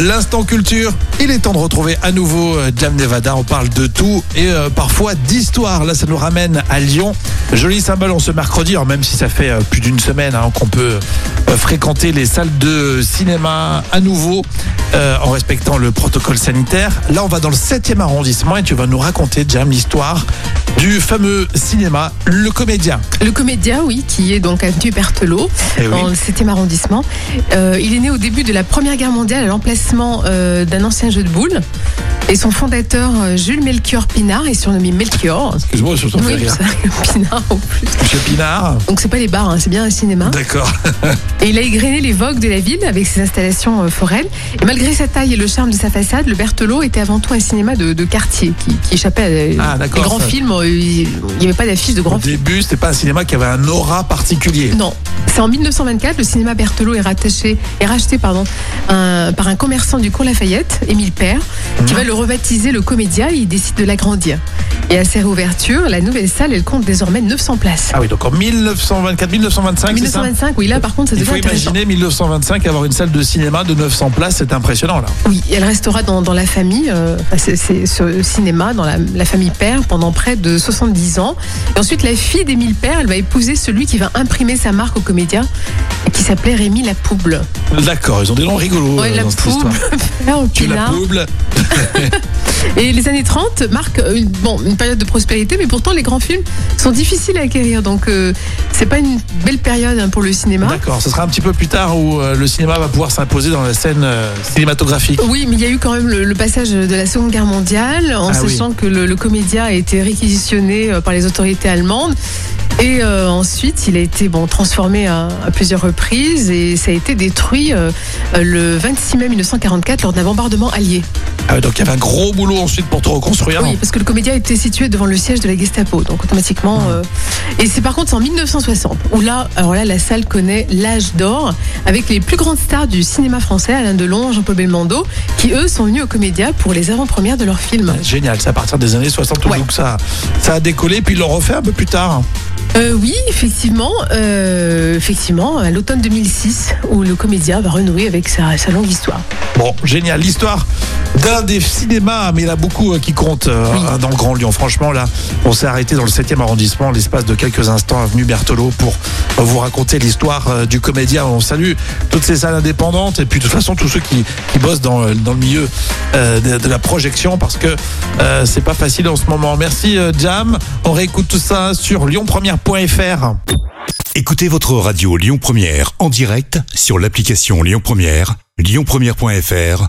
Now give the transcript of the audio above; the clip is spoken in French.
L'instant culture, il est temps de retrouver à nouveau euh, Jam Nevada. On parle de tout et euh, parfois d'histoire. Là, ça nous ramène à Lyon. Joli symbole en ce mercredi, alors même si ça fait euh, plus d'une semaine hein, qu'on peut fréquenter les salles de cinéma à nouveau euh, en respectant le protocole sanitaire. Là, on va dans le 7e arrondissement et tu vas nous raconter, Jam, l'histoire du fameux cinéma Le Comédien. Le comédien, oui, qui est donc avenue Berthelot, Eh oui. dans le 7e arrondissement. Euh, il est né au début de la Première Guerre mondiale à l'emplacement euh, d'un ancien jeu de boules. Et son fondateur, euh, Jules Melchior Pinard, est surnommé Melchior. Excuse-moi, je Oui, rire. Pinard en plus. Monsieur Pinard. Donc c'est pas les bars, hein, c'est bien un cinéma. D'accord. Et il a égrené les vogues de la ville avec ses installations euh, foraines. Et malgré sa taille et le charme de sa façade, le Berthelot était avant tout un cinéma de, de quartier qui, qui échappait à Ah, grands ça- films. euh, Il n'y avait pas d'affiche de Au grands films. début, c'était pas un cinéma qui avait un aura particulier. Non, c'est en 1924, le cinéma Berthelot est, rattaché, est racheté pardon, un- par un commerçant du cours Lafayette, Émile Père, qui Mhm. va le rebaptiser le Comédia et il décide de l'agrandir. Et à sa réouverture, la nouvelle salle, elle compte désormais 900 places. Ah oui, donc en 1924, 1925, c'est ça 1925, oui, là par contre, ça Il devient faut intéressant. imaginer 1925 avoir une salle de cinéma de 900 places, c'est impressionnant là. Oui, elle restera dans, dans la famille, euh, enfin, c'est, c'est ce cinéma, dans la, la famille Père pendant près de 70 ans. Et ensuite, la fille d'Émile Père, elle va épouser celui qui va imprimer sa marque au Comédia, qui s'appelait Rémi Lapouble. D'accord, ils ont des noms rigolos Ouais, euh, la dans cette Pouble, histoire. Père Tu la pouble. Et les années 30 marquent euh, une, bon, une période de prospérité, mais pourtant les grands films sont difficiles à acquérir. Donc euh, c'est pas une belle période hein, pour le cinéma. D'accord, ce sera un petit peu plus tard où euh, le cinéma va pouvoir s'imposer dans la scène euh, cinématographique. Oui, mais il y a eu quand même le, le passage de la Seconde Guerre mondiale, en Ah oui. sachant que le, le comédia a été réquisitionné par les autorités allemandes. Et euh, ensuite, il a été bon, transformé à, à plusieurs reprises et ça a été détruit euh, le 26 mai 1944 lors d'un bombardement allié. Ah donc il y avait un gros boulot ensuite pour te reconstruire. Oui, parce que le comédia était situé devant le siège de la Gestapo, donc automatiquement. euh, Et c'est par contre en 1960 où là, alors là, la salle connaît l'âge d'or avec les plus grandes stars du cinéma français, Alain Delon, Jean-Paul Belmondo, qui eux sont venus au comédia pour les avant-premières de leurs films. Génial, c'est à partir des années 60 Ouais. donc ça, ça a décollé, puis ils l'ont refait un peu plus tard. Euh, oui, effectivement, euh, effectivement, à l'automne 2006, où le comédia va renouer avec sa longue histoire. Bon, génial. L'histoire d'un des cinémas, mais il y en a beaucoup euh, qui comptent euh, Oui. dans le Grand Lyon. Franchement, là, on s'est arrêté dans le 7e arrondissement, l'espace de quelques instants, avenue Berthelot, pour euh, vous raconter l'histoire euh, du comédien. On salue toutes ces salles indépendantes et puis de toute façon tous ceux qui, qui bossent dans, dans le milieu euh, de, de la projection parce que euh, c'est pas facile en ce moment. Merci euh, Jam. On réécoute tout ça sur lyonpremière.fr. Écoutez votre radio Lyon Première en direct sur l'application Lyon Première, lyonpremière.fr